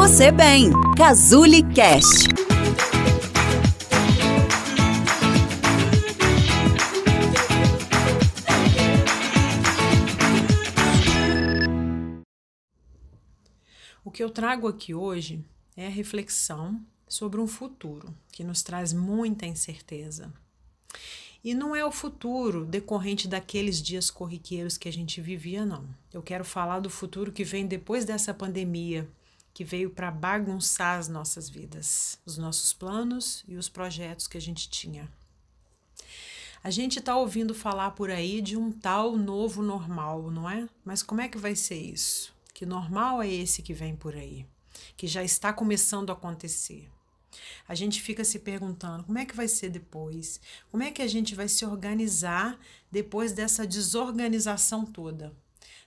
você bem. Cazuli Cast. O que eu trago aqui hoje é a reflexão sobre um futuro que nos traz muita incerteza. E não é o futuro decorrente daqueles dias corriqueiros que a gente vivia, não. Eu quero falar do futuro que vem depois dessa pandemia, que veio para bagunçar as nossas vidas, os nossos planos e os projetos que a gente tinha. A gente está ouvindo falar por aí de um tal novo normal, não é? Mas como é que vai ser isso? Que normal é esse que vem por aí? Que já está começando a acontecer. A gente fica se perguntando como é que vai ser depois? Como é que a gente vai se organizar depois dessa desorganização toda?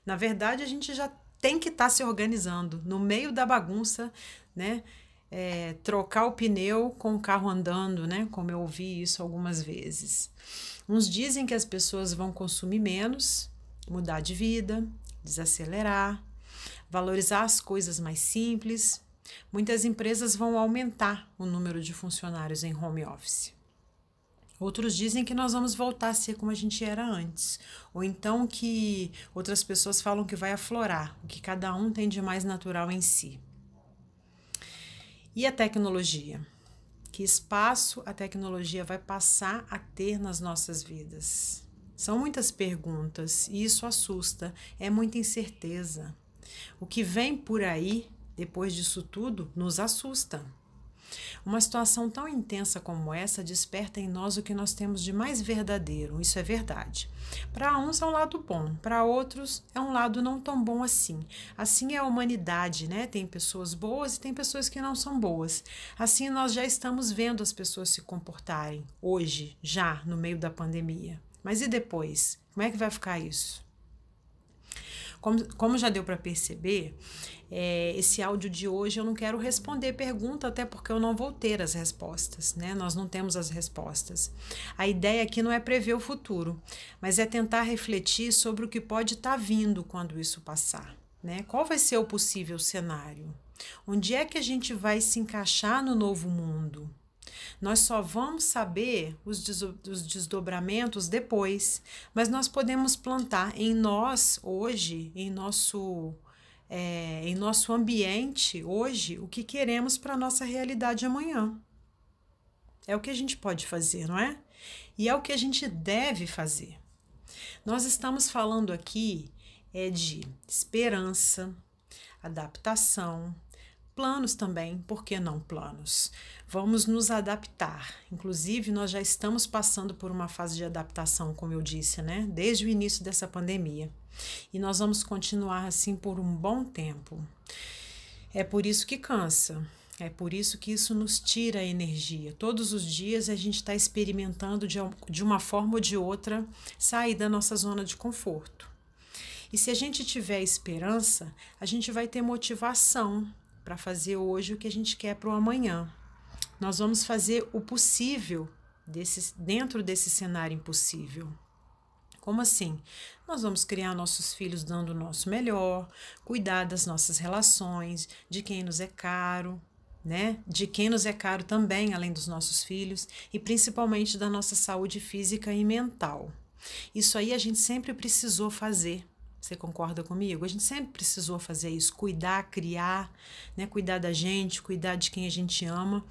Na verdade, a gente já tem que estar tá se organizando no meio da bagunça, né? É, trocar o pneu com o carro andando, né? Como eu ouvi isso algumas vezes. Uns dizem que as pessoas vão consumir menos, mudar de vida, desacelerar, valorizar as coisas mais simples, Muitas empresas vão aumentar o número de funcionários em home office. Outros dizem que nós vamos voltar a ser como a gente era antes, ou então que outras pessoas falam que vai aflorar, o que cada um tem de mais natural em si. E a tecnologia? Que espaço a tecnologia vai passar a ter nas nossas vidas? São muitas perguntas e isso assusta, é muita incerteza. O que vem por aí depois disso tudo, nos assusta. Uma situação tão intensa como essa desperta em nós o que nós temos de mais verdadeiro, isso é verdade. Para uns é um lado bom, para outros é um lado não tão bom assim. Assim é a humanidade, né? Tem pessoas boas e tem pessoas que não são boas. Assim nós já estamos vendo as pessoas se comportarem hoje, já no meio da pandemia. Mas e depois? Como é que vai ficar isso? Como, como já deu para perceber, é, esse áudio de hoje eu não quero responder pergunta, até porque eu não vou ter as respostas, né? Nós não temos as respostas. A ideia aqui não é prever o futuro, mas é tentar refletir sobre o que pode estar tá vindo quando isso passar. Né? Qual vai ser o possível cenário? Onde é que a gente vai se encaixar no novo mundo? Nós só vamos saber os, desdobramentos depois, mas nós podemos plantar em nós hoje, em nosso é, em nosso ambiente hoje, o que queremos para a nossa realidade amanhã. É o que a gente pode fazer, não é? E é o que a gente deve fazer. Nós estamos falando aqui é de esperança, adaptação, Planos também, por que não planos? Vamos nos adaptar. Inclusive, nós já estamos passando por uma fase de adaptação, como eu disse, né? Desde o início dessa pandemia. E nós vamos continuar assim por um bom tempo. É por isso que cansa. É por isso que isso nos tira a energia. Todos os dias a gente está experimentando de, de uma forma ou de outra sair da nossa zona de conforto. E se a gente tiver esperança, a gente vai ter motivação para fazer hoje o que a gente quer para o amanhã. Nós vamos fazer o possível desse, dentro desse cenário impossível. Como assim? Nós vamos criar nossos filhos dando o nosso melhor, cuidar das nossas relações, de quem nos é caro, né? De quem nos é caro também, além dos nossos filhos, e principalmente da nossa saúde física e mental. Isso aí a gente sempre precisou fazer você concorda comigo? A gente sempre precisou fazer isso, cuidar, criar, né? cuidar da gente, cuidar de quem a gente ama.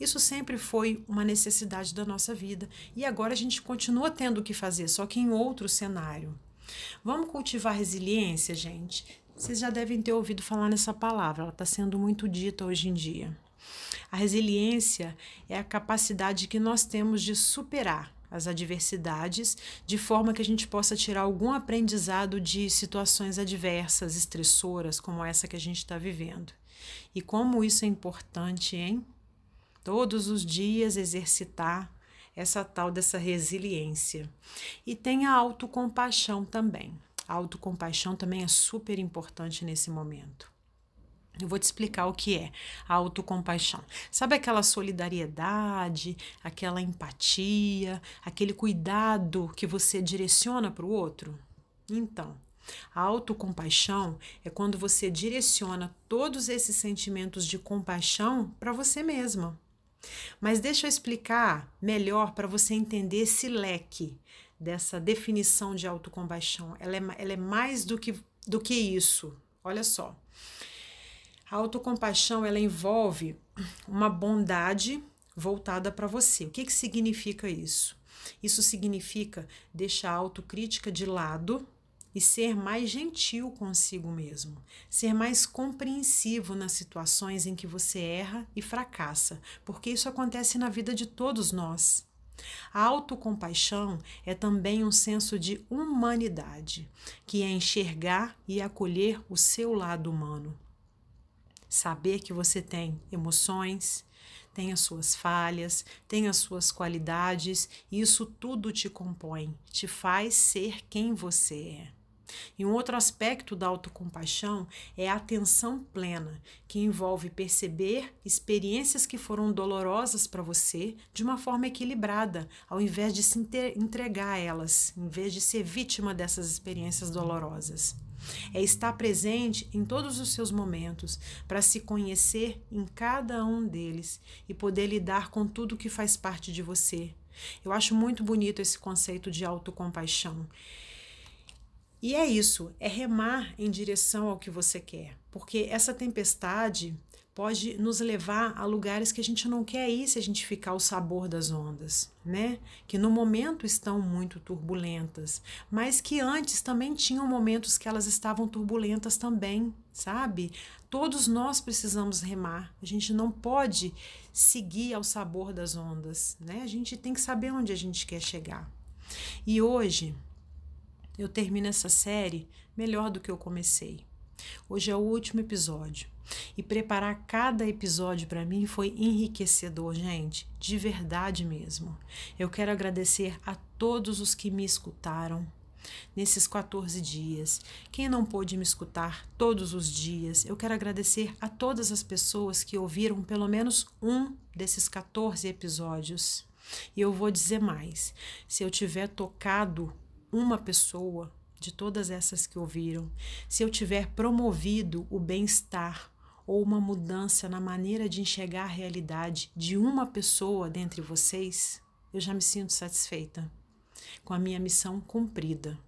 Isso sempre foi uma necessidade da nossa vida. E agora a gente continua tendo o que fazer, só que em outro cenário. Vamos cultivar resiliência, gente? Vocês já devem ter ouvido falar nessa palavra, ela está sendo muito dita hoje em dia. A resiliência é a capacidade que nós temos de superar as adversidades, de forma que a gente possa tirar algum aprendizado de situações adversas, estressoras, como essa que a gente está vivendo. E como isso é importante, hein? Todos os dias exercitar essa tal dessa resiliência. E tem a autocompaixão também. A autocompaixão também é super importante nesse momento. Eu vou te explicar o que é a autocompaixão. Sabe aquela solidariedade, aquela empatia, aquele cuidado que você direciona para o outro? Então, A autocompaixão é quando você direciona todos esses sentimentos de compaixão para você mesma. Mas deixa eu explicar melhor para você entender esse leque dessa definição de autocompaixão. Ela é, ela é mais do que, do que isso. Olha só. A autocompaixão ela envolve uma bondade voltada para você. O que, que significa isso? Isso significa deixar a autocrítica de lado e ser mais gentil consigo mesmo, ser mais compreensivo nas situações em que você erra e fracassa, porque isso acontece na vida de todos nós. A autocompaixão é também um senso de humanidade, que é enxergar e acolher o seu lado humano. Saber que você tem emoções, tem as suas falhas, tem as suas qualidades, e isso tudo te compõe, te faz ser quem você é. E um outro aspecto da autocompaixão é a atenção plena, que envolve perceber experiências que foram dolorosas para você de uma forma equilibrada, ao invés de se entregar a elas, em vez de ser vítima dessas experiências dolorosas. É estar presente em todos os seus momentos, para se conhecer em cada um deles e poder lidar com tudo que faz parte de você. Eu acho muito bonito esse conceito de autocompaixão. E é isso, é remar em direção ao que você quer, porque essa tempestade pode nos levar a lugares que a gente não quer ir se a gente ficar o sabor das ondas, né? Que no momento estão muito turbulentas, mas que antes também tinham momentos que elas estavam turbulentas também, sabe? Todos nós precisamos remar. A gente não pode seguir ao sabor das ondas, né? A gente tem que saber onde a gente quer chegar. E hoje eu termino essa série melhor do que eu comecei. Hoje é o último episódio. E preparar cada episódio para mim foi enriquecedor, gente, de verdade mesmo. Eu quero agradecer a todos os que me escutaram nesses 14 dias. Quem não pôde me escutar todos os dias, eu quero agradecer a todas as pessoas que ouviram pelo menos um desses 14 episódios. E eu vou dizer mais: se eu tiver tocado uma pessoa de todas essas que ouviram, se eu tiver promovido o bem-estar ou uma mudança na maneira de enxergar a realidade de uma pessoa dentre vocês, eu já me sinto satisfeita com a minha missão cumprida.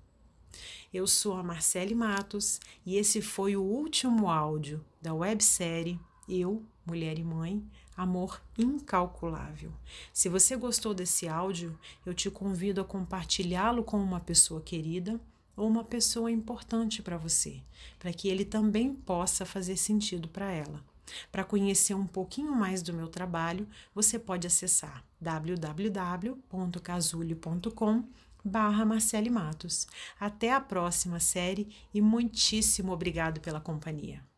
Eu sou a Marcele Matos e esse foi o último áudio da websérie Eu, Mulher e Mãe, amor incalculável. Se você gostou desse áudio, eu te convido a compartilhá-lo com uma pessoa querida ou uma pessoa importante para você, para que ele também possa fazer sentido para ela. Para conhecer um pouquinho mais do meu trabalho, você pode acessar www.casulho.com barra Marcele Matos. Até a próxima série e muitíssimo obrigado pela companhia.